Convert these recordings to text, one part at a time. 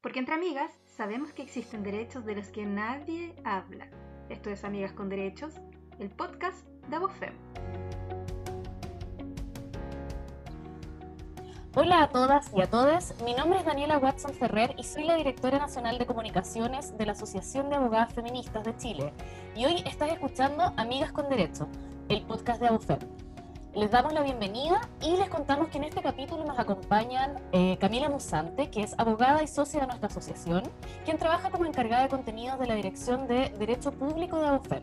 Porque entre amigas sabemos que existen derechos de los que nadie habla. Esto es Amigas con Derechos, el podcast de Abofem. Hola a todas y a todos, mi nombre es Daniela Watson Ferrer y soy la directora nacional de comunicaciones de la Asociación de Abogadas Feministas de Chile. Y hoy estás escuchando Amigas con Derecho, el podcast de Abofem. Les damos la bienvenida y les contamos que en este capítulo nos acompañan eh, Camila Musante, que es abogada y socia de nuestra asociación, quien trabaja como encargada de contenidos de la Dirección de Derecho Público de AUFEM.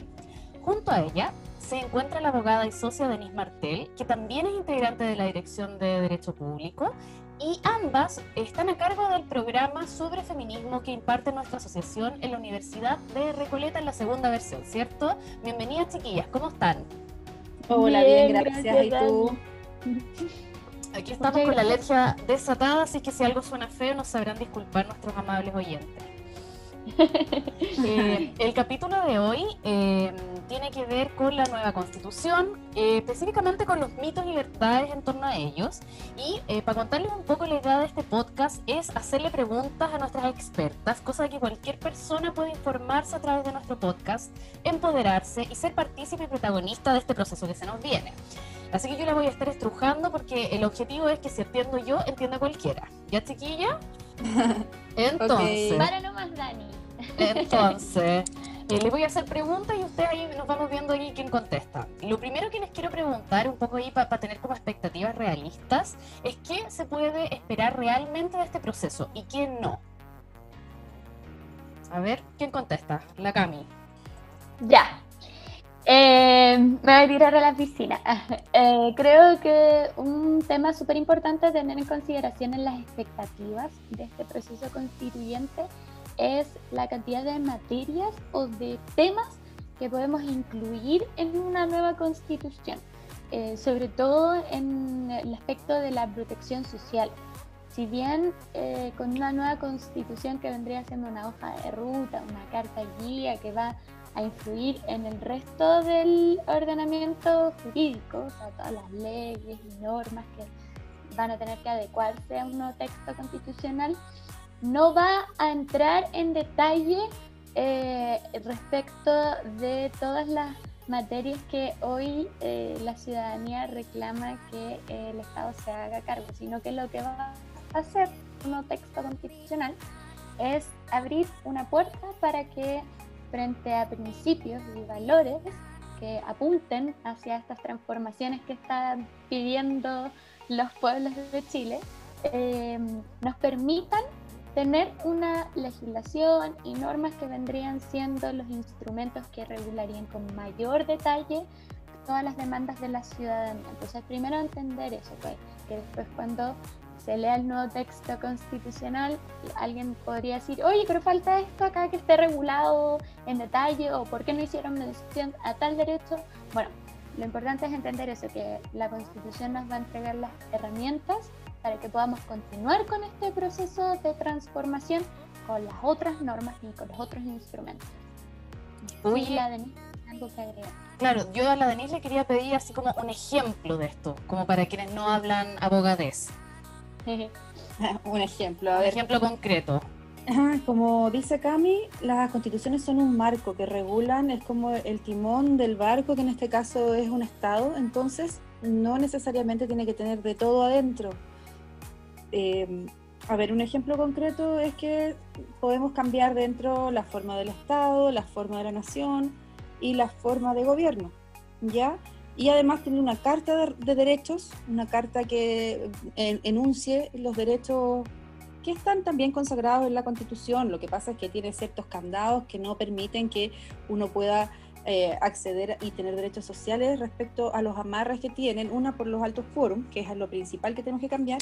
Junto a ella se encuentra la abogada y socia Denise Martel, que también es integrante de la Dirección de Derecho Público, y ambas están a cargo del programa sobre feminismo que imparte nuestra asociación en la Universidad de Recoleta en la segunda versión, ¿cierto? Bienvenidas chiquillas, ¿cómo están? Hola, bien, gracias. ¿Y tú? Aquí estamos con la alergia desatada, así que si algo suena feo nos sabrán disculpar nuestros amables oyentes. Eh, el capítulo de hoy eh, tiene que ver con la nueva constitución, eh, específicamente con los mitos y verdades en torno a ellos. Y para contarles un poco la idea de este podcast es hacerle preguntas a nuestras expertas, cosa que cualquier persona puede informarse a través de nuestro podcast, empoderarse y ser partícipe y protagonista de este proceso que se nos viene. Así que yo la voy a estar estrujando porque el objetivo es que si entiendo yo, entienda cualquiera. ¿Ya, chiquilla? Entonces. Para nomás, Dani. Entonces, eh, les voy a hacer preguntas y ustedes ahí nos vamos viendo ahí quién contesta. Lo primero que les quiero preguntar, un poco ahí para tener como expectativas realistas, es qué se puede esperar realmente de este proceso y quién no. A ver, ¿quién contesta? La Cami. Ya. Eh, me voy a tirar a la piscina. Eh, creo que un tema súper importante a tener en consideración en las expectativas de este proceso constituyente es la cantidad de materias o de temas que podemos incluir en una nueva constitución, eh, sobre todo en el aspecto de la protección social. Si bien eh, con una nueva constitución que vendría siendo una hoja de ruta, una carta guía que va a influir en el resto del ordenamiento jurídico, todas las leyes y normas que van a tener que adecuarse a un nuevo texto constitucional, no va a entrar en detalle eh, respecto de todas las materias que hoy eh, la ciudadanía reclama que eh, el Estado se haga cargo, sino que lo que va a hacer un nuevo texto constitucional es abrir una puerta para que frente a principios y valores que apunten hacia estas transformaciones que están pidiendo los pueblos de Chile, nos permitan tener una legislación y normas que vendrían siendo los instrumentos que regularían con mayor detalle todas las demandas de la ciudadanía. Entonces, primero entender eso, pues, que después cuando se lea el nuevo texto constitucional, alguien podría decir, oye, pero falta esto acá que esté regulado en detalle, o por qué no hicieron mención a tal derecho. Bueno, lo importante es entender eso, que la constitución nos va a entregar las herramientas para que podamos continuar con este proceso de transformación con las otras normas y con los otros instrumentos. Uy, la Denise, algo que agregar. Claro, yo a la Denise le quería pedir así como un ejemplo de esto, como para quienes no hablan abogadés. un ejemplo, a ver. Un ejemplo concreto. Como dice Cami, las constituciones son un marco que regulan, es como el timón del barco, que en este caso es un Estado, entonces no necesariamente tiene que tener de todo adentro. Eh, a ver, un ejemplo concreto es que podemos cambiar dentro la forma del Estado, la forma de la nación y la forma de gobierno, ¿ya? Y además tiene una carta de, derechos, una carta que enuncie los derechos que están también consagrados en la Constitución. Lo que pasa es que tiene ciertos candados que no permiten que uno pueda eh, acceder y tener derechos sociales respecto a los amarres que tienen, una por los altos quórum, que es lo principal que tenemos que cambiar.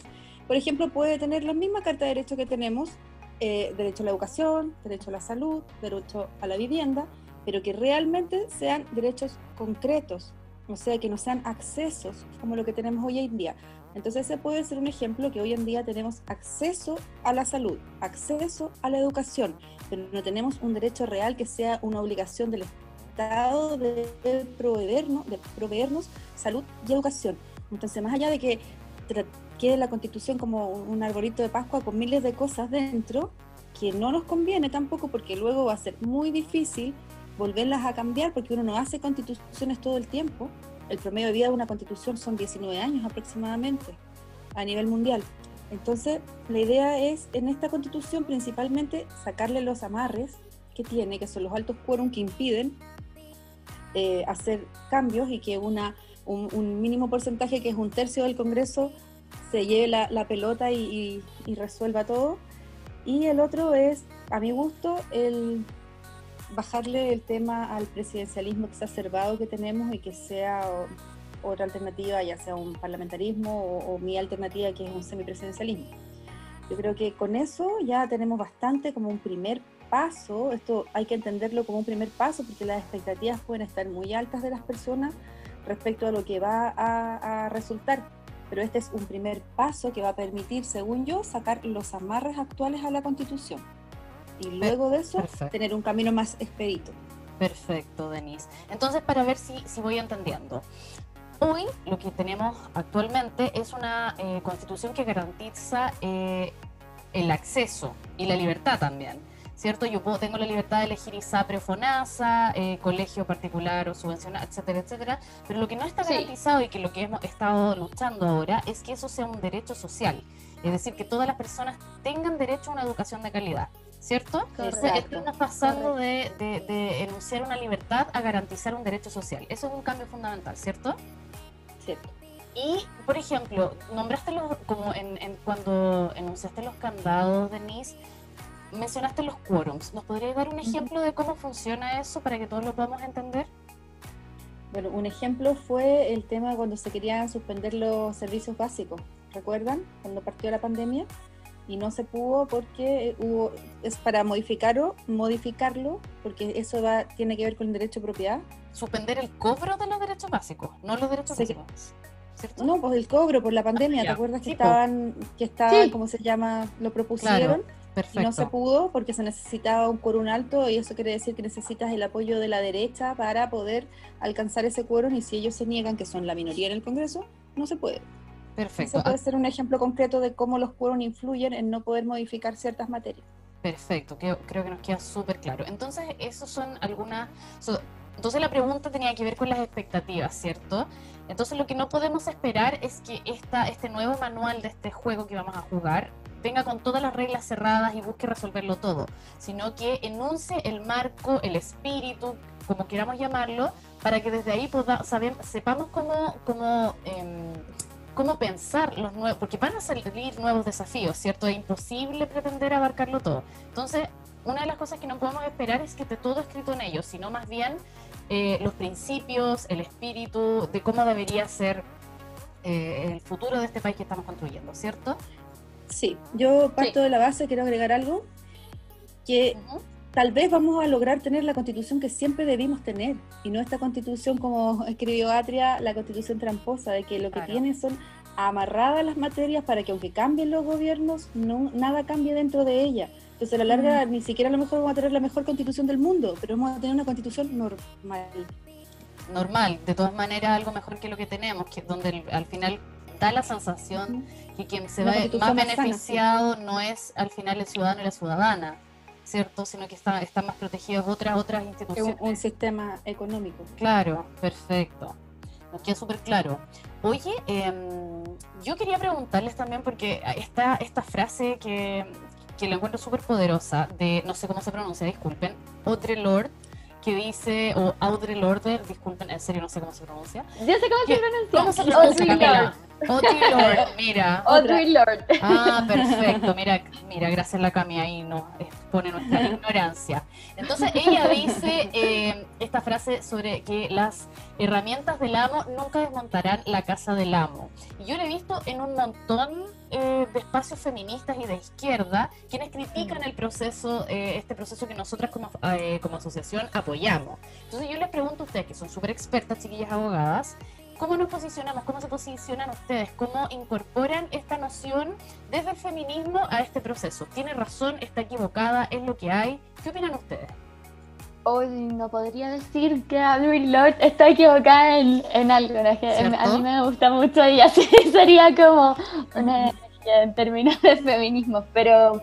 Por ejemplo, puede tener la misma carta de derechos que tenemos, eh, derecho a la educación, derecho a la salud, derecho a la vivienda, pero que realmente sean derechos concretos, o sea, que no sean accesos como lo que tenemos hoy en día. Entonces ese puede ser un ejemplo que hoy en día tenemos acceso a la salud, acceso a la educación, pero no tenemos un derecho real que sea una obligación del Estado de proveernos, de proveernos salud y educación. Entonces, más allá de que quede la constitución como un arbolito de Pascua con miles de cosas dentro, que no nos conviene tampoco porque luego va a ser muy difícil volverlas a cambiar porque uno no hace constituciones todo el tiempo. El promedio de vida de una constitución son 19 años aproximadamente a nivel mundial. Entonces, la idea es en esta constitución principalmente sacarle los amarres que tiene, que son los altos quórum que impiden eh, hacer cambios y que una, un, mínimo porcentaje, que es un tercio del Congreso, se lleve la, pelota y, resuelva todo. Y el otro es, a mi gusto, el bajarle el tema al presidencialismo exacerbado que tenemos y que sea otra alternativa, ya sea un parlamentarismo o, mi alternativa que es un semipresidencialismo. Yo creo que con eso ya tenemos bastante como un primer paso, esto hay que entenderlo como un primer paso porque las expectativas pueden estar muy altas de las personas respecto a lo que va a, resultar, pero este es un primer paso que va a permitir, según yo, sacar los amarres actuales a la Constitución y luego de eso tener un camino más expedito. Perfecto, Denise. Entonces, para ver si, si voy entendiendo. Hoy lo que tenemos actualmente es una eh, constitución que garantiza eh, el acceso y la libertad también ¿cierto? Yo puedo, tengo la libertad de elegir ISAPRE o FONASA, eh, colegio particular o subvencionado, etcétera, etcétera, pero lo que no está garantizado y que lo que hemos estado luchando ahora es que eso sea un derecho social, es decir, que todas las personas tengan derecho a una educación de calidad. ¿Cierto? Estamos pasando de, de, enunciar una libertad a garantizar un derecho social. Eso es un cambio fundamental, ¿cierto? Cierto. Y, por ejemplo, nombraste los, como en, en, cuando enunciaste los candados, Denise, mencionaste los quórums. ¿Nos podrías dar un ejemplo de cómo funciona eso para que todos lo podamos entender? Bueno, un ejemplo fue el tema cuando se querían suspender los servicios básicos. ¿Recuerdan? Cuando partió la pandemia y no se pudo porque hubo es para modificarlo, modificarlo porque eso va tiene que ver con el derecho de propiedad. Suspender el cobro de los derechos básicos, no los derechos básicos. ¿cierto? No, pues el cobro por la pandemia, ¿te acuerdas que estaban, que estaban, ¿cómo se llama? Lo propusieron. Y no se pudo porque se necesitaba un quórum alto y eso quiere decir que necesitas el apoyo de la derecha para poder alcanzar ese quórum y si ellos se niegan, que son la minoría en el Congreso, no se puede. Perfecto. Eso puede ser un ejemplo concreto de cómo los quórum influyen en no poder modificar ciertas materias. Perfecto, creo, creo que nos queda súper claro. Entonces, esos son algunas... entonces la pregunta tenía que ver con las expectativas, ¿cierto? Entonces lo que no podemos esperar es que esta, este nuevo manual de este juego que vamos a jugar venga con todas las reglas cerradas y busque resolverlo todo, sino que enuncie el marco, el espíritu, como queramos llamarlo, para que desde ahí sepamos cómo, cómo, em, cómo pensar los nuevos, porque van a salir nuevos desafíos, ¿cierto? Es imposible pretender abarcarlo todo. Entonces, una de las cosas que no podemos esperar es que esté todo escrito en ellos, sino más bien eh, los principios, el espíritu de cómo debería ser eh, el futuro de este país que estamos construyendo, ¿cierto? Sí, yo parto de la base, quiero agregar algo, que tal vez vamos a lograr tener la constitución que siempre debimos tener, y no esta constitución como escribió Atria, la constitución tramposa, de que lo que tiene son amarradas las materias para que aunque cambien los gobiernos, no, nada cambie dentro de ella. Entonces a la larga ni siquiera a lo mejor vamos a tener la mejor constitución del mundo, pero vamos a tener una constitución normal. Normal, de todas maneras algo mejor que lo que tenemos, que donde al final da la sensación que quien se ve más beneficiado no es al final el ciudadano y la ciudadana, ¿cierto? Sino que están está más protegidos otras, otras instituciones. Un, un sistema económico. Claro, perfecto. Nos queda súper claro. Oye, em, yo quería preguntarles también, porque está esta frase que, que la encuentro súper poderosa, de, no sé cómo se pronuncia, disculpen, Audre Lorde, que dice, o Audre Lorde, disculpen, en serio no sé cómo se pronuncia. Yo sé cómo se pronuncia. ¿Cómo se pronuncia, Audre Lorde, mira. Audre Lorde. Ah, perfecto, mira, mira, gracias a la Cami ahí nos expone nuestra ignorancia. Entonces ella dice eh, esta frase sobre que las herramientas del amo nunca desmontarán la casa del amo. Y yo lo he visto en un montón eh, de espacios feministas y de izquierda quienes critican el proceso, eh, este proceso que nosotras como, eh, como asociación apoyamos. Entonces yo les pregunto a ustedes, que son súper expertas, chiquillas abogadas, ¿cómo nos posicionamos? ¿Cómo se posicionan ustedes? ¿Cómo incorporan esta noción desde el feminismo a este proceso? ¿Tiene razón? ¿Está equivocada? ¿Es lo que hay? ¿Qué opinan ustedes? Hoy no podría decir que Audre Lorde está equivocada en, algo, a mí me gusta mucho y así sería como una en términos de feminismo, pero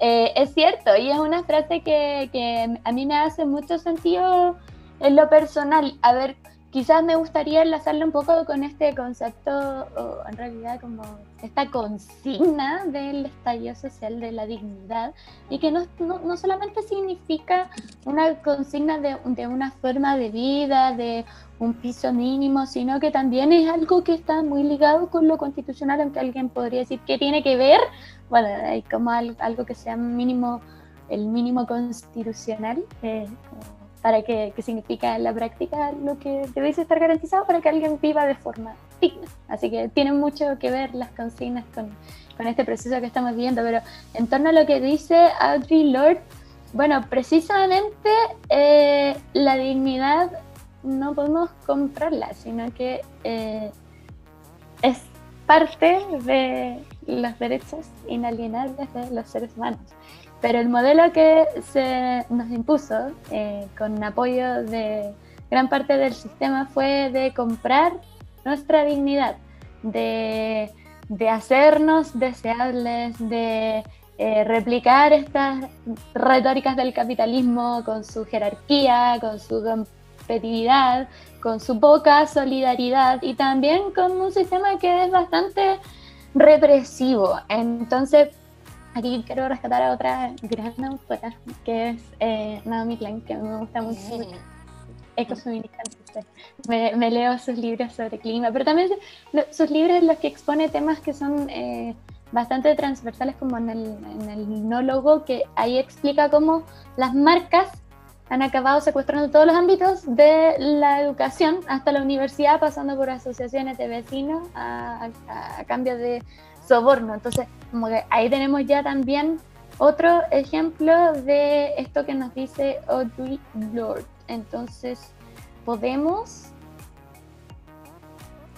eh, es cierto, y es una frase que, que, a mí me hace mucho sentido en lo personal. A ver, quizás me gustaría enlazarlo un poco con este concepto, o en realidad como esta consigna del estallido social de la dignidad, y que no, no, solamente significa una consigna de, de, una forma de vida, de un piso mínimo, sino que también es algo que está muy ligado con lo constitucional, aunque alguien podría decir que tiene que ver, bueno, hay como algo que sea mínimo, el mínimo constitucional. Eh, para que, significa en la práctica lo que debe estar garantizado para que alguien viva de forma digna. Así que tienen mucho que ver las consignas con, con este proceso que estamos viendo, pero en torno a lo que dice Audrey Lord, bueno, precisamente eh, la dignidad no podemos comprarla, sino que eh, es parte de los derechos inalienables de los seres humanos. Pero el modelo que se nos impuso, eh, con apoyo de gran parte del sistema, fue de comprar nuestra dignidad, de, hacernos deseables, de eh, replicar estas retóricas del capitalismo con su jerarquía, con su competitividad, con su poca solidaridad y también con un sistema que es bastante represivo. Entonces, aquí quiero rescatar a otra gran autora, que es eh, Naomi Klein, que me gusta mucho. Ecofeminista, me, me, leo sus libros sobre clima, pero también sus libros los que expone temas que son eh, bastante transversales, como en el, en el nólogo, que ahí explica cómo las marcas han acabado secuestrando todos los ámbitos de la educación, hasta la universidad, pasando por asociaciones de vecinos a cambio de soborno. Entonces, como que ahí tenemos ya también otro ejemplo de esto que nos dice Audrey Lord. Entonces, podemos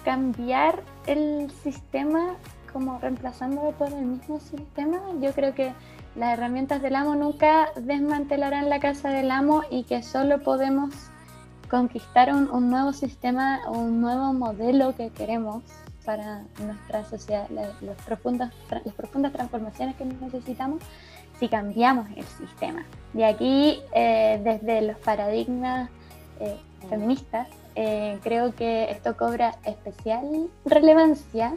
cambiar el sistema como reemplazándolo por el mismo sistema. Yo creo que las herramientas del amo nunca desmantelarán la casa del amo y que solo podemos conquistar un, un nuevo sistema, un nuevo modelo que queremos para nuestra sociedad, las, profundas, las profundas transformaciones que necesitamos si cambiamos el sistema. Y aquí, eh, desde los paradigmas eh, feministas, eh, creo que esto cobra especial relevancia,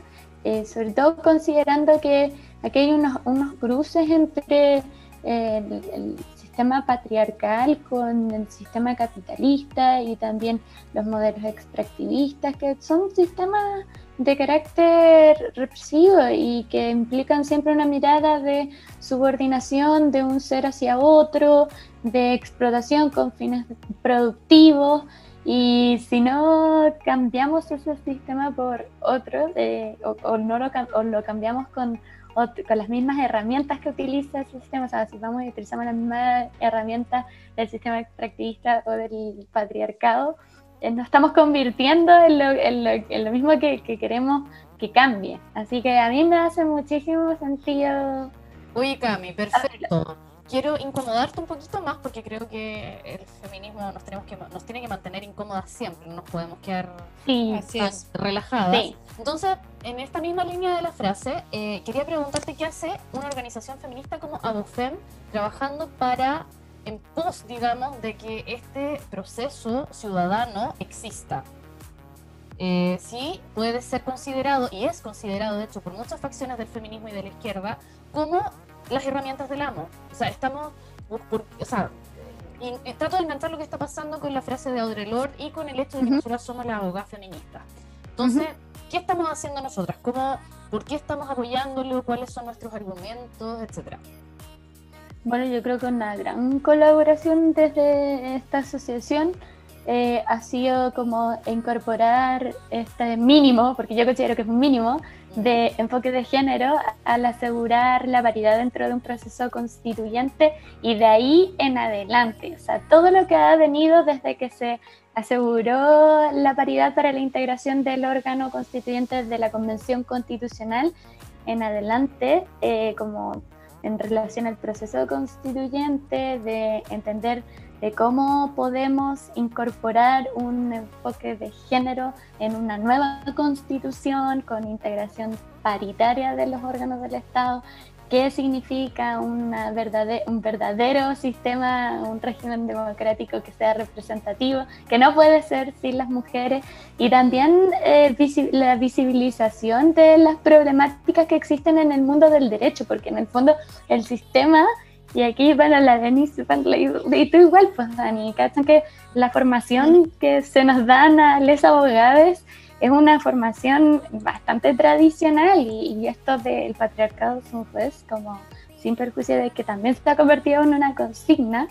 sobre todo considerando que aquí hay unos, unos cruces entre el, sistema patriarcal con el sistema capitalista y también los modelos extractivistas, que son sistemas de carácter represivo y que implican siempre una mirada de subordinación de un ser hacia otro, de explotación con fines productivos. Y si no cambiamos ese sistema por otro, o, no lo, cambiamos con, con las mismas herramientas que utiliza el sistema, o sea, si vamos y utilizamos las mismas herramientas del sistema extractivista o del patriarcado, nos estamos convirtiendo en lo, en lo, mismo que, queremos que cambie. Así que a mí me hace muchísimo sentido. Uy, Cami, perfecto. Quiero incomodarte un poquito más porque creo que el feminismo nos, tenemos que, nos tiene que mantener incómodas siempre, no nos podemos quedar relajadas. Entonces, en esta misma línea de la frase, eh, quería preguntarte qué hace una organización feminista como ABOFEM trabajando para en pos, digamos, de que este proceso ciudadano exista. Eh, sí puede ser considerado, y es considerado de hecho por muchas facciones del feminismo y de la izquierda, como las herramientas del amo. O sea, estamos, o sea, trato de inventar lo que está pasando con la frase de Audre Lorde y con el hecho de que nosotros somos la abogada feminista. Entonces, ¿qué estamos haciendo nosotras? ¿Cómo, ¿Por qué estamos apoyándolo? ¿Cuáles son nuestros argumentos? Etcétera. Bueno, yo creo que una gran colaboración desde esta asociación eh, ha sido como incorporar este mínimo, porque yo considero que es un mínimo, de enfoque de género al asegurar la paridad dentro de un proceso constituyente y de ahí en adelante. O sea, todo lo que ha venido desde que se aseguró la paridad para la integración del órgano constituyente de la Convención Constitucional en adelante, eh, como en relación al proceso constituyente, de entender de cómo podemos incorporar un enfoque de género en una nueva constitución con integración paritaria de los órganos del Estado, qué significa una un verdadero sistema, un régimen democrático que sea representativo, que no puede ser sin las mujeres, y también eh, la visibilización de las problemáticas que existen en el mundo del derecho, porque en el fondo el sistema, y aquí, bueno, la Denise, y tú igual, pues Dani, ¿cachan que la formación que se nos dan a los abogados es una formación bastante tradicional y, esto del patriarcado pues como sin perjuicio de que también se ha convertido en una consigna,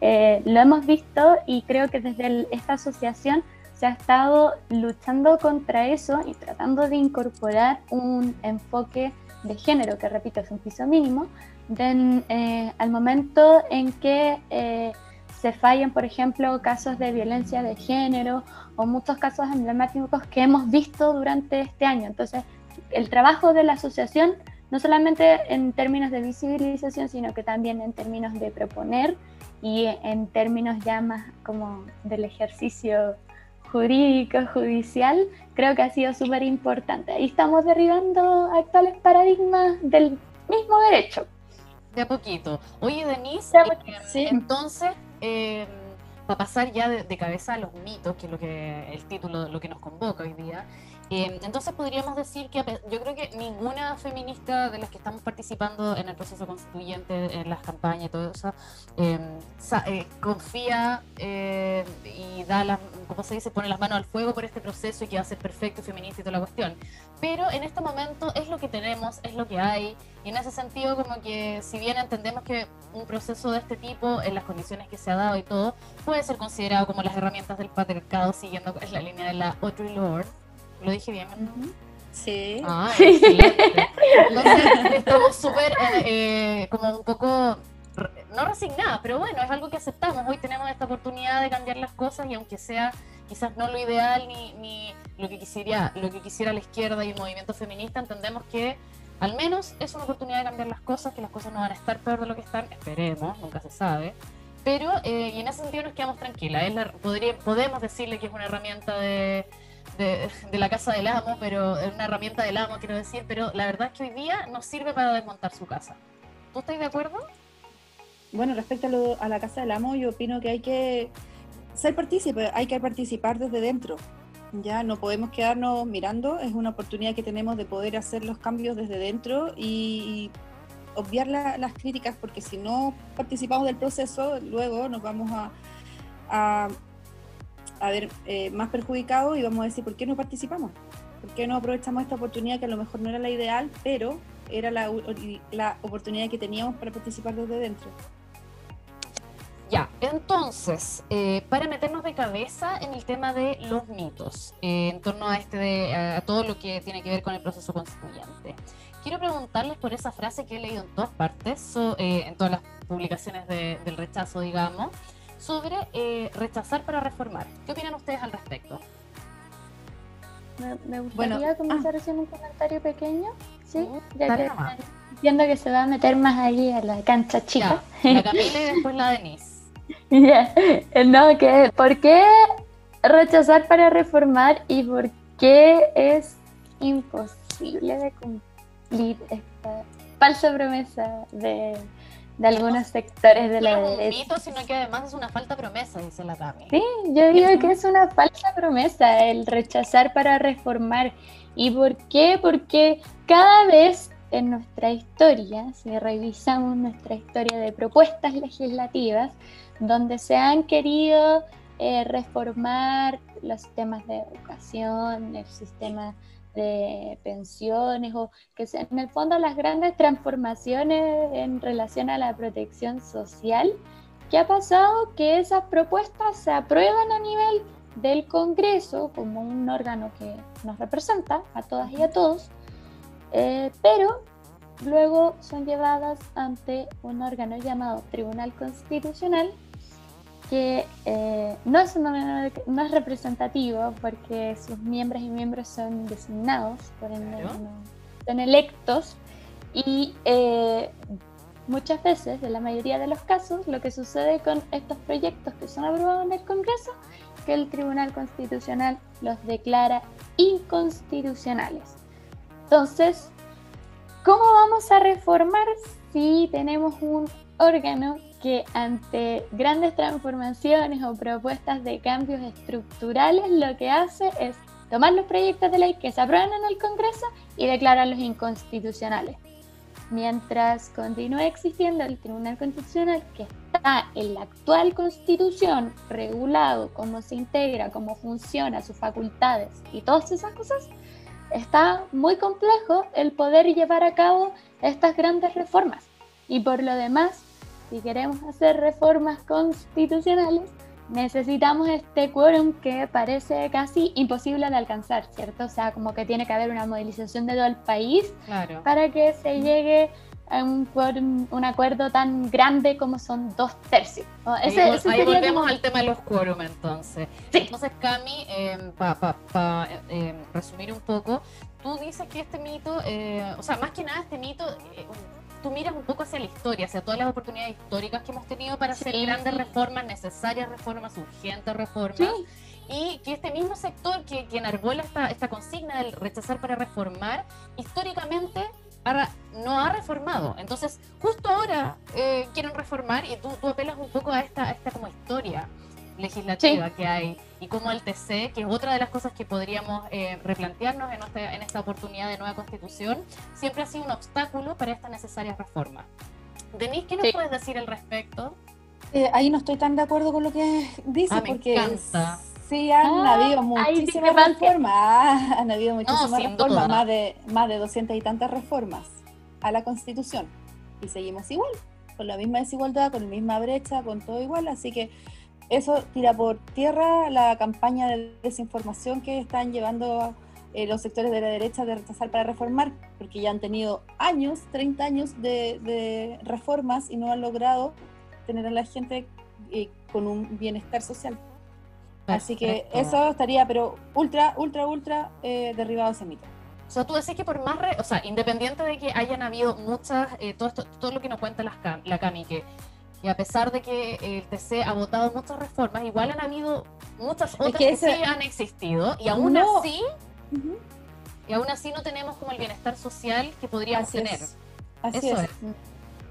eh, lo hemos visto y creo que desde esta asociación se ha estado luchando contra eso y tratando de incorporar un enfoque de género, que repito es un piso mínimo, eh, al momento en que eh, se fallan, por ejemplo, casos de violencia de género o muchos casos emblemáticos que hemos visto durante este año. Entonces, el trabajo de la asociación, no solamente en términos de visibilización, sino que también en términos de proponer y en términos ya más como del ejercicio jurídico, judicial, creo que ha sido súper importante. Ahí estamos derribando actuales paradigmas del mismo derecho. De a poquito. Oye, Denise, eh, entonces eh, para pasar ya de, cabeza a los mitos, que es lo que el título, lo que nos convoca hoy día, eh, entonces podríamos decir que yo creo que ninguna feminista de las que estamos participando en el proceso constituyente, en las campañas y todo eso, em, eh, confía eh, y da las, como se dice, pone las manos al fuego por este proceso y que va a ser perfecto, feminista y toda la cuestión. Pero en este momento es lo que tenemos, es lo que hay, y en ese sentido como que si bien entendemos que un proceso de este tipo, en las condiciones que se ha dado y todo, puede ser considerado como las herramientas del patriarcado siguiendo la línea de la Audre Lorde, ¿Lo dije bien? Sí. Ah, excelente. Entonces, estamos súper, eh, eh, como un poco, no resignadas, pero bueno, es algo que aceptamos. Hoy tenemos esta oportunidad de cambiar las cosas y aunque sea quizás no lo ideal ni, ni lo, que quisiera, lo que quisiera la izquierda y el movimiento feminista, entendemos que al menos es una oportunidad de cambiar las cosas, que las cosas no van a estar peor de lo que están, esperemos, nunca se sabe. Pero, eh, y en ese sentido nos quedamos tranquilas. podría, podemos decirle que es una herramienta de, de, la casa del amo, pero es una herramienta del amo, quiero decir, pero la verdad es que hoy día nos sirve para desmontar su casa. ¿Tú estás de acuerdo? Bueno, respecto a, a la casa del amo, yo opino que hay que ser partícipe, hay que participar desde dentro. Ya no podemos quedarnos mirando, es una oportunidad que tenemos de poder hacer los cambios desde dentro y, obviar las críticas, porque si no participamos del proceso, luego nos vamos a ver eh, más perjudicados y vamos a decir, ¿por qué no participamos? ¿Por qué no aprovechamos esta oportunidad que a lo mejor no era la ideal, pero era la, la oportunidad que teníamos para participar desde dentro? Ya, entonces, eh, para meternos de cabeza en el tema de los mitos, eh, en torno a, este de, a todo lo que tiene que ver con el proceso constituyente, quiero preguntarles por esa frase que he leído en todas partes, en todas las publicaciones del rechazo, digamos, sobre eh, rechazar para reformar. ¿Qué opinan ustedes al respecto? Me, gustaría comenzar ah. haciendo un comentario pequeño, ¿sí? ya que entiendo que se va a meter más ahí a la cancha chica. la Camila y después la Denise. No, que ¿por qué rechazar para reformar y por qué es imposible de cumplir esta falsa promesa de de algunos sectores de la derecha. No es un mito, sino que además es una falta promesa, dice la Tami. Sí, yo digo que es una falsa promesa el rechazar para reformar. ¿Y por qué? Porque cada vez en nuestra historia, si revisamos nuestra historia de propuestas legislativas, donde se han querido eh, reformar los sistemas de educación, el sistema de pensiones o que sean en el fondo las grandes transformaciones en relación a la protección social. ¿Qué ha pasado? Que esas propuestas se aprueban a nivel del Congreso como un órgano que nos representa a todas y a todos, eh, pero luego son llevadas ante un órgano llamado Tribunal Constitucional que eh, no, es no es representativo porque sus miembros y miembros son designados, por ende son electos y eh, muchas veces, en la mayoría de los casos, lo que sucede con estos proyectos que son aprobados en el Congreso, que el Tribunal Constitucional los declara inconstitucionales. Entonces, ¿Cómo vamos a reformar si tenemos un órgano que ante grandes transformaciones o propuestas de cambios estructurales lo que hace es tomar los proyectos de ley que se aprueban en el Congreso y declararlos inconstitucionales? Mientras continúe existiendo el Tribunal Constitucional que está en la actual Constitución regulado cómo se integra, cómo funciona, sus facultades y todas esas cosas, está muy complejo el poder llevar a cabo estas grandes reformas. Y por lo demás, si queremos hacer reformas constitucionales, necesitamos este quórum que parece casi imposible de alcanzar, ¿cierto? O sea, como que tiene que haber una movilización de todo el país para que se llegue a un, un acuerdo tan grande como son dos tercios. ahí, volvemos al tema de los quórum entonces. Entonces, Cami, em, para em, resumir un poco, tú dices que este mito, eh, o sea, más que nada este mito... Tú miras un poco hacia la historia, hacia todas las oportunidades históricas que hemos tenido para hacer grandes reformas, necesarias reformas, urgentes reformas. Y que este mismo sector que, que enarbola esta, esta consigna del rechazar para reformar, históricamente no ha reformado. Entonces, justo ahora eh, quieren reformar y tú, tú, apelas un poco a esta, esta como historia legislativa que hay. Y como el TC, que es otra de las cosas que podríamos eh, replantearnos en, en esta oportunidad de nueva constitución, siempre ha sido un obstáculo para esta necesaria reforma. Denise, ¿qué nos puedes decir al respecto? Eh, ahí no estoy tan de acuerdo con lo que dice, ah, porque sí han ah, habido muchísimas reformas, han habido muchísimas reformas, más de, más de 200 y tantas reformas a la constitución, y seguimos igual, con la misma desigualdad, con la misma brecha, con todo igual, así que eso tira por tierra la campaña de desinformación que están llevando eh, los sectores de la derecha de rechazar para reformar, porque ya han tenido años, 30 años de, reformas y no han logrado tener a la gente eh, con un bienestar social. Así que eso estaría, pero ultra, ultra, ultra eh, derribado ese mito. O sea, tú decís que por más, o sea, independiente de que hayan habido muchas, todo, esto, todo lo que nos cuenta la Cami, que y a pesar de que el TC ha votado muchas reformas, igual han habido muchas otras que, sí han existido y aún así y aún así no tenemos como el bienestar social que podríamos tener. Así es.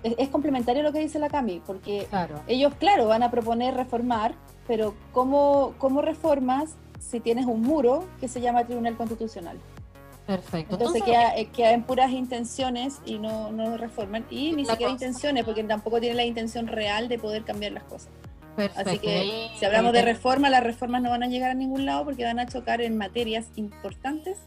es. complementario lo que dice la Cami, porque ellos, claro, van a proponer reformar, pero ¿cómo, ¿cómo reformas si tienes un muro que se llama Tribunal Constitucional? Perfecto. Entonces, queda, eh, queda, en puras intenciones y no, no reforman. Y ni siquiera intenciones, porque tampoco tienen la intención real de poder cambiar las cosas. Perfecto. Así que si hablamos de reforma, las reformas no van a llegar a ningún lado porque van a chocar en materias importantes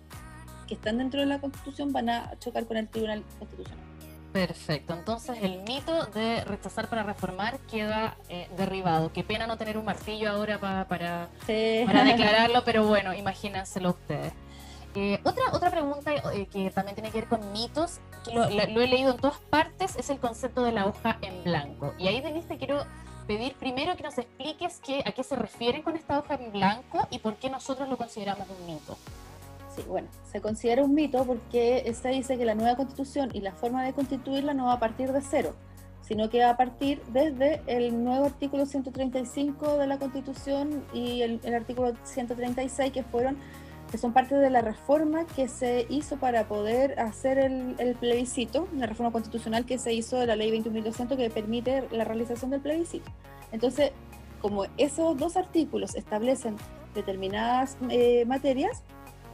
que están dentro de la Constitución, van a chocar con el Tribunal Constitucional. Perfecto, entonces el mito de rechazar para reformar queda eh, derribado. Qué pena no tener un martillo ahora para, para declararlo, pero bueno, imagínenselo ustedes. Eh, otra, otra pregunta eh, que también tiene que ver con mitos, que lo, he leído en todas partes, es el concepto de la hoja en blanco. Y ahí, Denise, te quiero pedir primero que nos expliques qué, a qué se refieren con esta hoja en blanco y por qué nosotros lo consideramos un mito. Sí, bueno, se considera un mito porque se dice que la nueva constitución y la forma de constituirla no va a partir de cero, sino que va a partir desde el nuevo artículo 135 de la constitución y el, el artículo 136 que fueron que son parte de la reforma que se hizo para poder hacer el, plebiscito, la reforma constitucional que se hizo de la ley 21.200 que permite la realización del plebiscito. Entonces, como esos dos artículos establecen determinadas eh, materias,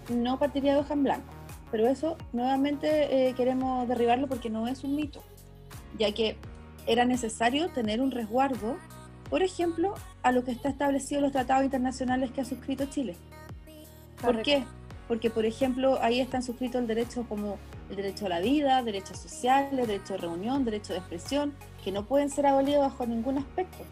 no partiría de hoja en blanco. Pero eso nuevamente eh, queremos derribarlo porque no es un mito, ya que era necesario tener un resguardo, por ejemplo, a lo que está establecido en los tratados internacionales que ha suscrito Chile. ¿Por qué? Porque, por ejemplo, ahí están suscritos el derecho como el derecho a la vida, derechos sociales, derecho de reunión, derecho de expresión, que no pueden ser abolidos bajo ningún aspecto.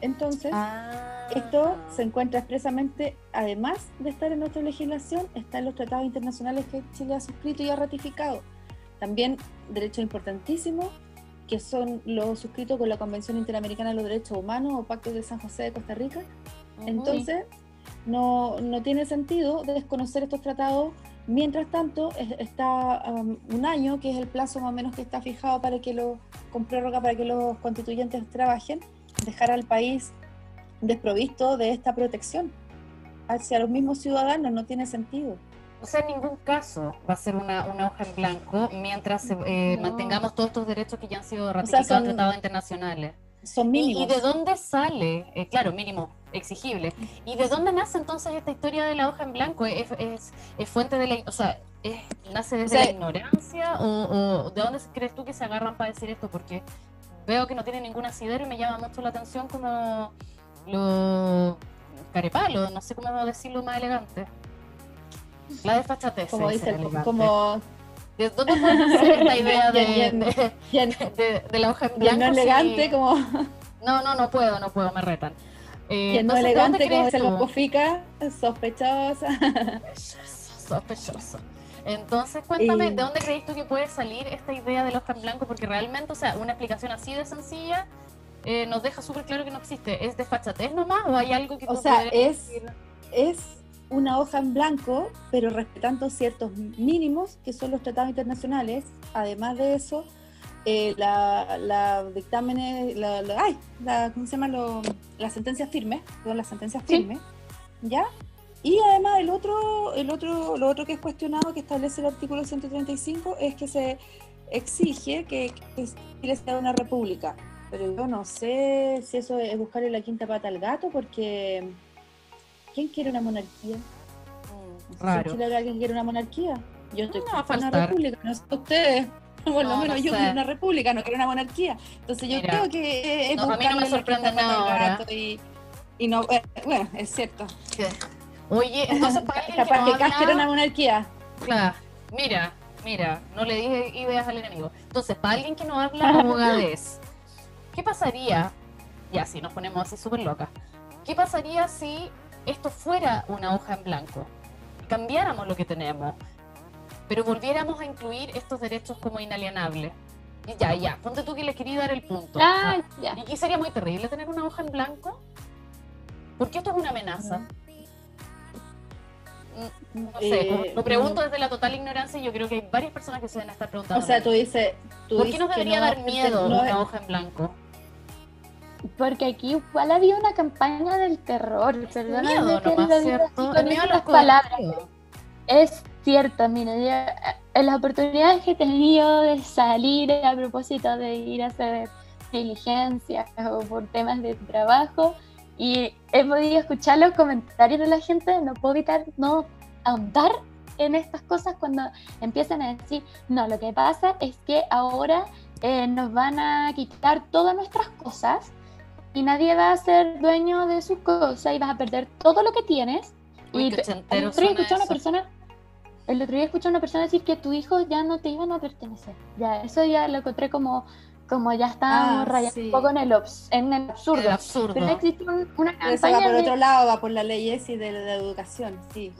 Entonces, ah. esto se encuentra expresamente, además de estar en nuestra legislación, está en los tratados internacionales que Chile ha suscrito y ha ratificado. También derechos importantísimos, que son los suscritos con la Convención Interamericana de los Derechos Humanos o Pacto de San José de Costa Rica. Entonces, no, no tiene sentido desconocer estos tratados. Mientras tanto, está um, un año, que es el plazo más o menos que está fijado para que los, con prórroga para que los constituyentes trabajen, dejar al país desprovisto de esta protección hacia los mismos ciudadanos no tiene sentido. o sea, en ningún caso va a ser una, una hoja en blanco mientras eh, No. mantengamos todos estos derechos que ya han sido sea, ratificados son- en tratados internacionales. Son ¿Y, mínimos. y de dónde sale? Eh, claro, mínimo exigible. ¿Y de dónde nace entonces esta historia de la hoja en blanco? ¿Es, es- es fuente de la... O sea, es- ¿nace desde O sea, la ignorancia? O, o de dónde crees tú que se agarran para decir esto? Porque veo que no tiene ningún asidero y me llama mucho la atención como lo carepalo, no sé cómo decirlo más elegante. La desfachatez. como dice, el- como ¿De dónde puede esta idea de, de- de- de la hoja en blanco? no si- elegante, como no, no, no puedo, no puedo, me retan. Eh, bien no entonces, ¿de dónde elegante, como la tú? cofica, sospechosa. Sospechoso, sospechoso. Entonces, cuéntame. ¿de dónde crees tú que puede salir esta idea del hoja en blanco? Porque realmente, o sea, una explicación así de sencilla eh, nos deja súper claro que no existe. ¿Es desfachatez nomás o hay algo que O tú sea, es- decir? es una hoja en blanco, pero respetando ciertos mínimos que son los tratados internacionales. Además de eso, eh, la, la dictámenes, la, la- ay, la, ¿cómo se llama? Lo- las sentencias firmes, son las sentencias Sí. firmes, ¿ya? Y además el otro, el otro, lo otro que es cuestionado que establece el artículo 135 es que se exige que, que Chile sea una república. Pero yo no sé si eso es buscarle la quinta pata al gato, porque ¿quién quiere una monarquía? Mm, Raro. que quiere una monarquía. Yo estoy No por una república, no sé ustedes. Por lo No, menos no yo sé. quiero una república, no quiero una monarquía. Entonces yo Mira, creo que es no, a mí no me sorprende nada Y, y no, eh, bueno, es cierto. Oye, entonces para Capaz que quiere habla- una monarquía. Claro, mira, mira, no le dije ideas al enemigo. Entonces, para alguien que no habla abogadez, ¿qué pasaría? Ya, si nos ponemos así súper locas. ¿Qué pasaría si esto fuera una hoja en blanco? Cambiáramos lo que tenemos, pero volviéramos a incluir estos derechos como inalienables. Y ya, ya, ponte tú que le quería dar el punto. Ah, ya. ¿Y qué sería muy terrible tener una hoja en blanco? Porque esto es una amenaza. Mm, No sé, Eh, lo pregunto desde la total ignorancia y yo creo que hay varias personas que se deben estar preguntando. O sea, tú dices. Tú ¿Por qué nos debería no- dar miedo no- una hoja en blanco? Porque aquí igual había una campaña del terror. Perdóname Miedo nomás, ¿cierto? El con miedo a estas los palabras. Es cierto, mira, yo, eh, en las oportunidades que he tenido de salir a propósito de ir a hacer diligencias o por temas de trabajo y he podido escuchar los comentarios de la gente, no puedo evitar no ahondar en estas cosas cuando empiezan a decir, no, lo que pasa es que ahora eh, nos van a quitar todas nuestras cosas y nadie va a ser dueño de sus cosas y vas a perder todo lo que tienes. Uy, y suena escuché a una persona el otro día escuché a una persona decir que tus hijos ya no te iban a pertenecer. Ya, eso ya lo encontré como, como ya estábamos Ah, rayando sí. un poco en el, obs- en el absurdo. El absurdo. Pero existe un- una Pero eso va campaña por de- otro lado, va por la ley ESI de la, educación, sí.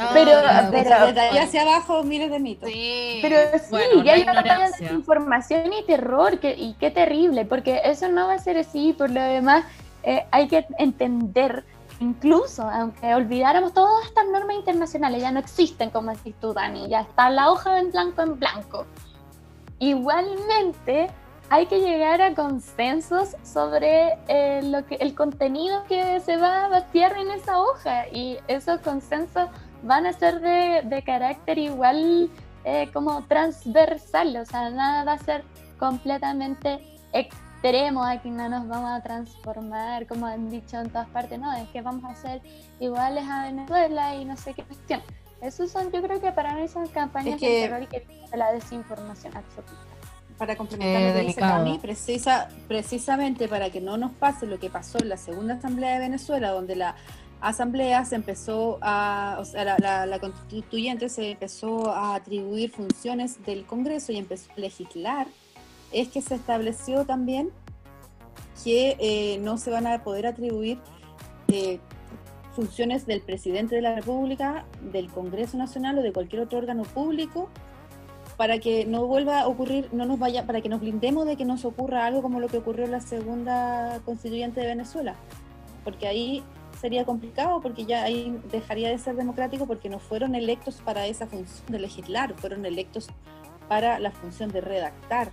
Ah, pero- ya, pero- ya, Desde ahí ya. hacia abajo, miles de mitos. Sí, Pero sí, bueno, y la hay una campaña de desinformación y terror, que, y qué terrible, porque eso no va a ser así, por lo demás eh, hay que entender, incluso aunque olvidáramos todas estas normas internacionales, ya no existen, como decís tú, Dani, ya está la hoja en blanco en blanco. Igualmente, hay que llegar a consensos sobre eh, lo que, el contenido que se va a vaciar en esa hoja, y esos consensos van a ser de, de carácter igual eh, como transversal, o sea, nada va a ser completamente extremo, aquí no nos vamos a transformar, como han dicho en todas partes, no, es que vamos a ser iguales a Venezuela y no sé qué cuestión. Esos son, yo creo que para mí son campañas Es que- de terror y que la desinformación absoluta. para complementar Eh, lo que dice. Cami, precisa, precisamente para que no nos pase lo que pasó en la segunda asamblea de Venezuela, donde la asamblea se empezó a, o sea, la, la- la constituyente se empezó a atribuir funciones del Congreso y empezó a legislar, es que se estableció también que eh, no se van a poder atribuir eh, funciones del presidente de la República, del Congreso Nacional o de cualquier otro órgano público para que no vuelva a ocurrir, no nos vaya, para que nos blindemos de que nos ocurra algo como lo que ocurrió en la segunda constituyente de Venezuela, porque ahí sería complicado, porque ya ahí dejaría de ser democrático, porque no fueron electos para esa función de legislar, fueron electos para la función de redactar.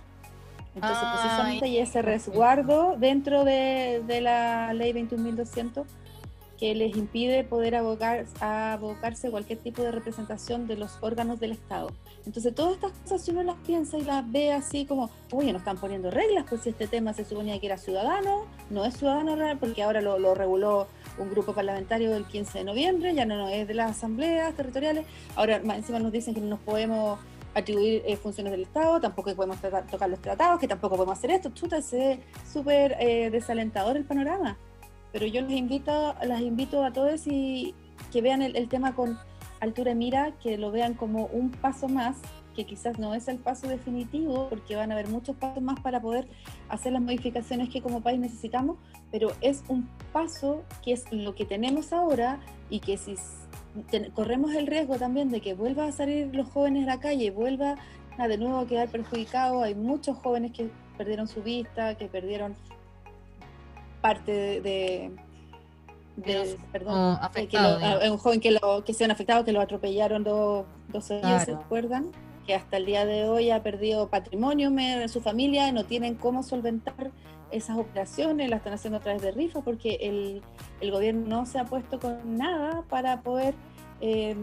Entonces, precisamente hay ese resguardo dentro de, de la ley 21.200 que les impide poder abocar, abocarse a cualquier tipo de representación de los órganos del Estado. Entonces, todas estas cosas, si uno las piensa y las ve así como, oye, no están poniendo reglas, pues si este tema se suponía que era ciudadano, no es ciudadano real, porque ahora lo, lo reguló un grupo parlamentario el 15 de noviembre, ya no, es de las asambleas territoriales, ahora encima nos dicen que no nos podemos atribuir eh, funciones del Estado, tampoco podemos tocar los tratados, que tampoco podemos hacer esto, chuta, es súper eh, desalentador el panorama. Pero yo les invito, las invito a todos y que vean el, tema con altura de mira, que lo vean como un paso más, que quizás no es el paso definitivo, porque van a haber muchos pasos más para poder hacer las modificaciones que como país necesitamos, pero es un paso que es lo que tenemos ahora y que si corremos el riesgo también de que vuelva a salir los jóvenes a la calle, vuelva a de nuevo a quedar perjudicado, hay muchos jóvenes que perdieron su vista, que perdieron parte de, perdón, que un joven que lo que se han afectado, que lo atropellaron dos, dos ¿se acuerdan? Que hasta el día de hoy ha perdido patrimonio de su familia, no tienen cómo solventar esas operaciones, las están haciendo a través de rifa porque el, el gobierno no se ha puesto con nada para poder eh,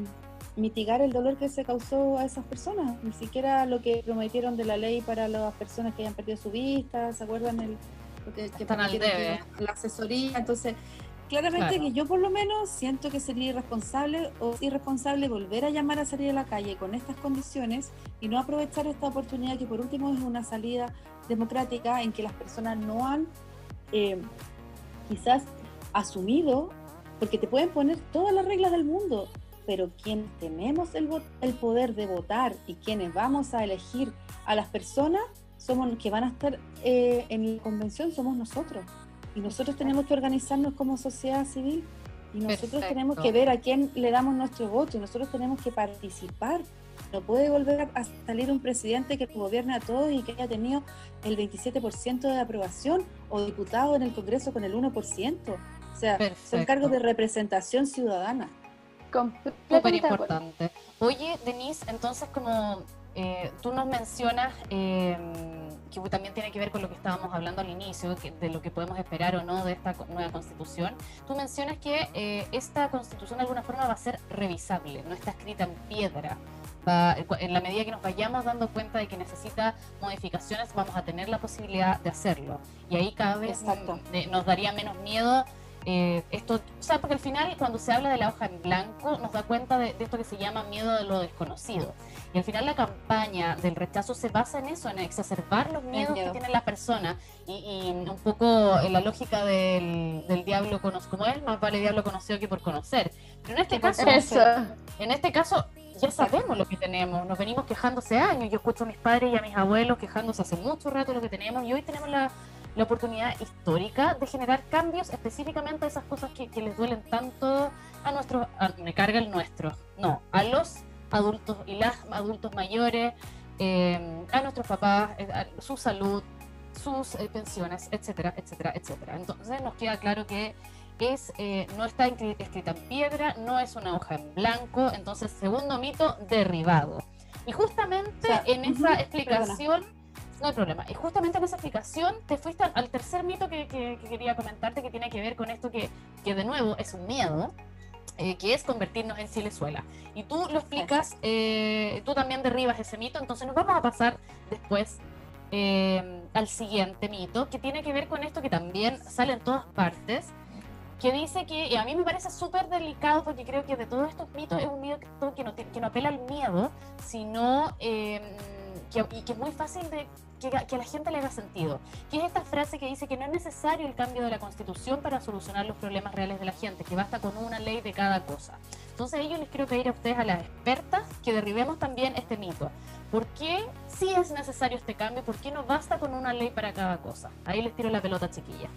mitigar el dolor que se causó a esas personas, ni siquiera lo que prometieron de la ley para las personas que hayan perdido su vista, ¿se acuerdan? El, porque que Están al la asesoría. Entonces, claramente que yo por lo menos siento que sería irresponsable o irresponsable volver a llamar a salir a la calle con estas condiciones y no aprovechar esta oportunidad que por último es una salida democrática en que las personas no han eh, quizás asumido, porque te pueden poner todas las reglas del mundo, pero quienes tenemos el, el poder de votar y quienes vamos a elegir a las personas, somos que van a estar eh, en la convención somos nosotros. Y nosotros tenemos que organizarnos como sociedad civil y nosotros tenemos que ver a quién le damos nuestro voto y nosotros tenemos que participar. No puede volver a salir un presidente que gobierne a todos y que haya tenido el 27% de aprobación o diputado en el Congreso con el 1%. O sea, son cargos de representación ciudadana. Súper importante. Oye, Denise, entonces como eh, tú nos mencionas eh, que también tiene que ver con lo que estábamos hablando al inicio, de lo que podemos esperar o no de esta nueva constitución. Tú mencionas que eh, esta constitución de alguna forma va a ser revisable, no está escrita en piedra. en la medida que nos vayamos dando cuenta de que necesita modificaciones, vamos a tener la posibilidad de hacerlo. Y ahí cada vez nos daría menos miedo eh, esto, o sea, porque al final cuando se habla de la hoja en blanco nos da cuenta de, esto que se llama miedo de lo desconocido. Y al final la campaña del rechazo se basa en eso, en exacerbar los miedos que tiene la persona. Y, un poco en la lógica del, diablo conocido, como es, más vale diablo conocido que por conocer. Pero en este caso, en este caso ya sabemos lo que tenemos, nos venimos quejándose años, yo escucho a mis padres y a mis abuelos quejándose hace mucho rato lo que tenemos y hoy tenemos la la oportunidad histórica de generar cambios específicamente a esas cosas que, les duelen tanto a nuestros, me carga el nuestro, no, a los adultos y las adultos mayores, eh, a nuestros papás, eh, su salud, sus eh, pensiones, etcétera, etcétera, etcétera. Entonces nos queda claro que es, no está escrita en piedra, no es una hoja en blanco, entonces segundo mito, derribado. Y justamente en esa explicación... No hay problema. Y justamente en esa explicación te fuiste al tercer mito que, quería comentarte que tiene que ver con esto que, de nuevo es un miedo. Eh, que es convertirnos en Chilezuela. Y tú lo explicas, eh, tú también derribas ese mito, entonces nos vamos a pasar después eh, al siguiente mito, que tiene que ver con esto que también sale en todas partes, que dice que, y a mí me parece súper delicado porque creo que de todos estos mitos es un mito que no, que no apela al miedo, sino que, y que es muy fácil de que, a la gente le haga sentido. Que es esta frase que dice que no es necesario el cambio de la constitución para solucionar los problemas reales de la gente, que basta con una ley de cada cosa. Entonces yo les quiero pedir a ustedes, a las expertas, que derribemos también este mito. ¿Por qué sí es necesario este cambio? ¿Por qué no basta con una ley para cada cosa? Ahí les tiro la pelota, chiquilla.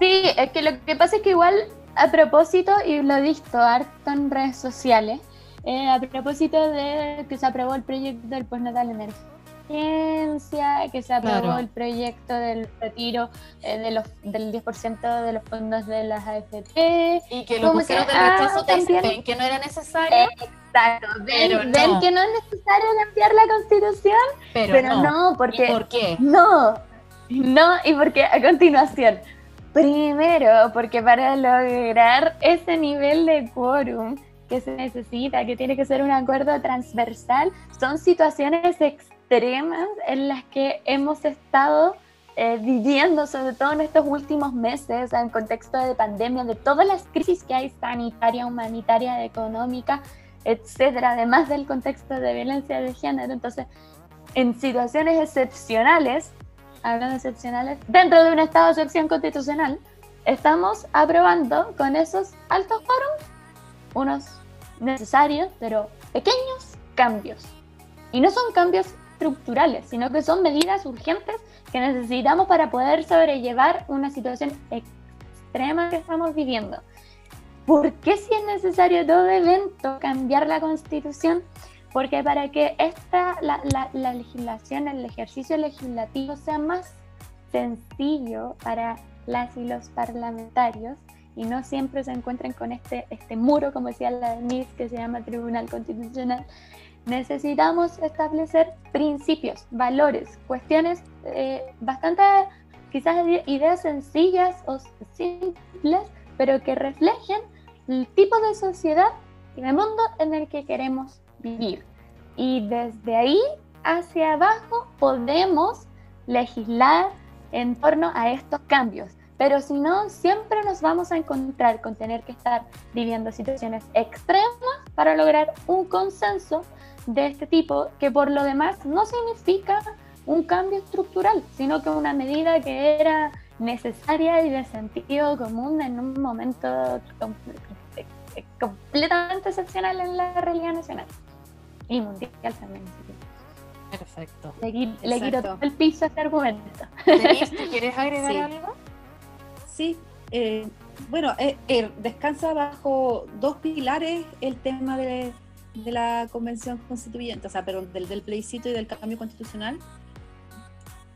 Sí, es que lo que pasa es que igual, a propósito, y lo he visto harto en redes sociales, eh, a propósito de que se aprobó el proyecto del postnatal emergente que se aprobó el proyecto del retiro eh, de los, del 10% de los fondos de las AFP. Y que lo pusieron del rechazo ah, que no era necesario. Exacto, ven, ven que no es necesario cambiar la constitución, pero, no. porque... por qué? No, no, y porque a continuación, Primero, porque para lograr ese nivel de quórum que se necesita, que tiene que ser un acuerdo transversal, son situaciones extremas en las que hemos estado eh, viviendo, sobre todo en estos últimos meses, en contexto de pandemia, de todas las crisis que hay sanitaria, humanitaria, económica, etcétera, además del contexto de violencia de género. Entonces, en situaciones excepcionales, hablando de excepcionales, dentro de un estado de excepción constitucional, estamos aprobando con esos altos foros unos necesarios, pero pequeños cambios. Y no son cambios estructurales, sino que son medidas urgentes que necesitamos para poder sobrellevar una situación extrema que estamos viviendo. ¿Por qué si es necesario todo evento cambiar la constitución? Porque para que esta, la, la, legislación, el ejercicio legislativo sea más sencillo para las y los parlamentarios y no siempre se encuentren con este, este muro, como decía la de que se llama Tribunal Constitucional, necesitamos establecer principios, valores, cuestiones eh, bastante, quizás ideas sencillas o simples, pero que reflejen el tipo de sociedad y de mundo en el que queremos vivir. Y desde ahí hacia abajo podemos legislar en torno a estos cambios. Pero si no, siempre nos vamos a encontrar con tener que estar viviendo situaciones extremas para lograr un consenso de este tipo, que por lo demás no significa un cambio estructural, sino que una medida que era necesaria y de sentido común en un momento completamente excepcional en la realidad nacional y mundial también. Perfecto. Le, quito todo el piso a este argumento. ¿quieres agregar algo? Sí, eh, bueno, eh, eh, descansa bajo dos pilares el tema de la convención constituyente, o sea, pero del, del plebiscito y del cambio constitucional,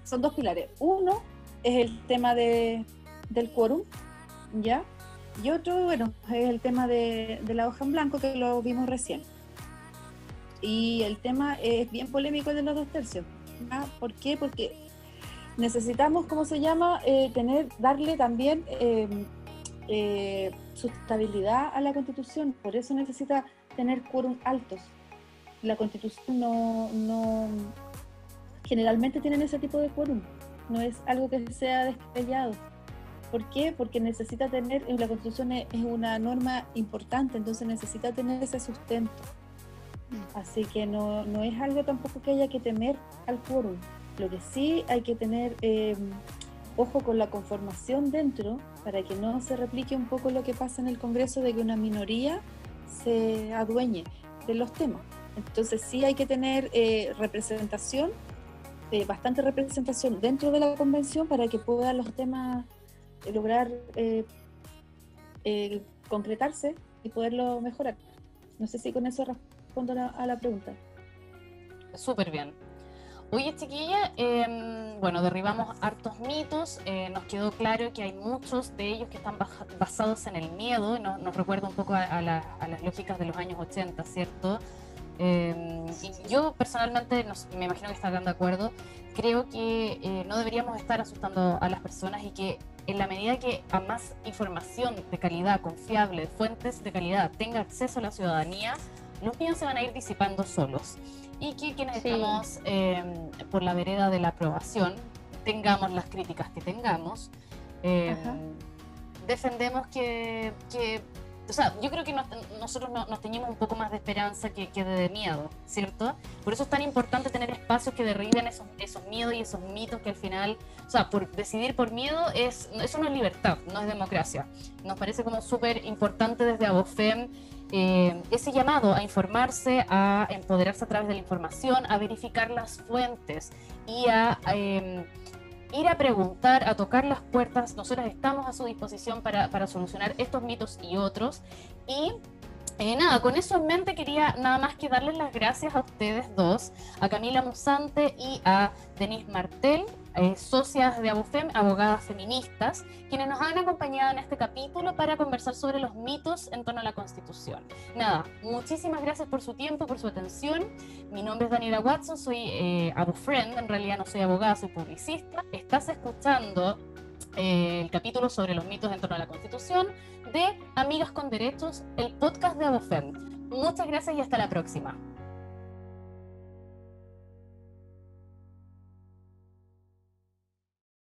son dos pilares. Uno es el tema de, del quórum, ¿ya? Y otro, bueno, es el tema de, la hoja en blanco que lo vimos recién. Y el tema es bien polémico de los dos tercios. ¿Por qué? Porque necesitamos, ¿cómo se llama? Eh, tener, darle también eh, eh, sustentabilidad a la constitución. Por eso necesita tener quórum altos. La constitución no, no, generalmente tienen ese tipo de quórum, no es algo que sea despellado. ¿Por qué? Porque necesita tener, la constitución es, una norma importante, entonces necesita tener ese sustento. Así que no, no es algo tampoco que haya que temer al quórum. Lo que sí hay que tener eh, ojo con la conformación dentro para que no se replique un poco lo que pasa en el Congreso de que una minoría se adueñe de los temas. Entonces sí hay que tener eh, representación, eh, bastante representación dentro de la convención para que puedan los temas eh, lograr concretarse y poderlo mejorar. No sé si con eso respondo a la pregunta. Súper bien. Oye, chiquilla, em, bueno, derribamos hartos mitos, eh, nos quedó claro que hay muchos de ellos que están basados en el miedo, nos, recuerda un poco a, las lógicas de los años 80, ¿cierto? Em, y yo personalmente, me imagino que estarán de acuerdo, creo que eh, no deberíamos estar asustando a las personas y que en la medida que a más información de calidad, confiable, fuentes de calidad tenga acceso a la ciudadanía, los miedos se van a ir disipando solos y que quienes estamos em, por la vereda de la aprobación, tengamos las críticas que tengamos, em, defendemos que, o sea, yo creo que nosotros nos teñimos un poco más de esperanza que, de miedo, ¿cierto? Por eso es tan importante tener espacios que derriben esos, esos miedos y esos mitos que al final, o sea, por decidir por miedo, es, eso no es libertad, no es democracia. Nos parece como súper importante desde Abofem eh, ese llamado a informarse, a empoderarse a través de la información, a verificar las fuentes y a em, ir a preguntar, a tocar las puertas. Nosotros estamos a su disposición para, para solucionar estos mitos y otros. Y eh, nada, con eso en mente quería nada más que darles las gracias a ustedes dos, a Camila Musante y a Denise Martel, eh, socias de Abufem, abogadas feministas, quienes nos han acompañado en este capítulo para conversar sobre los mitos en torno a la Constitución. Nada, muchísimas gracias por su tiempo, por su atención. Mi nombre es Daniela Watson, soy eh, Abufriend, en realidad no soy abogada, soy publicista. Estás escuchando eh, el capítulo sobre los mitos en torno a la Constitución de Amigas con Derechos, el podcast de Abofem. Muchas gracias y hasta la próxima.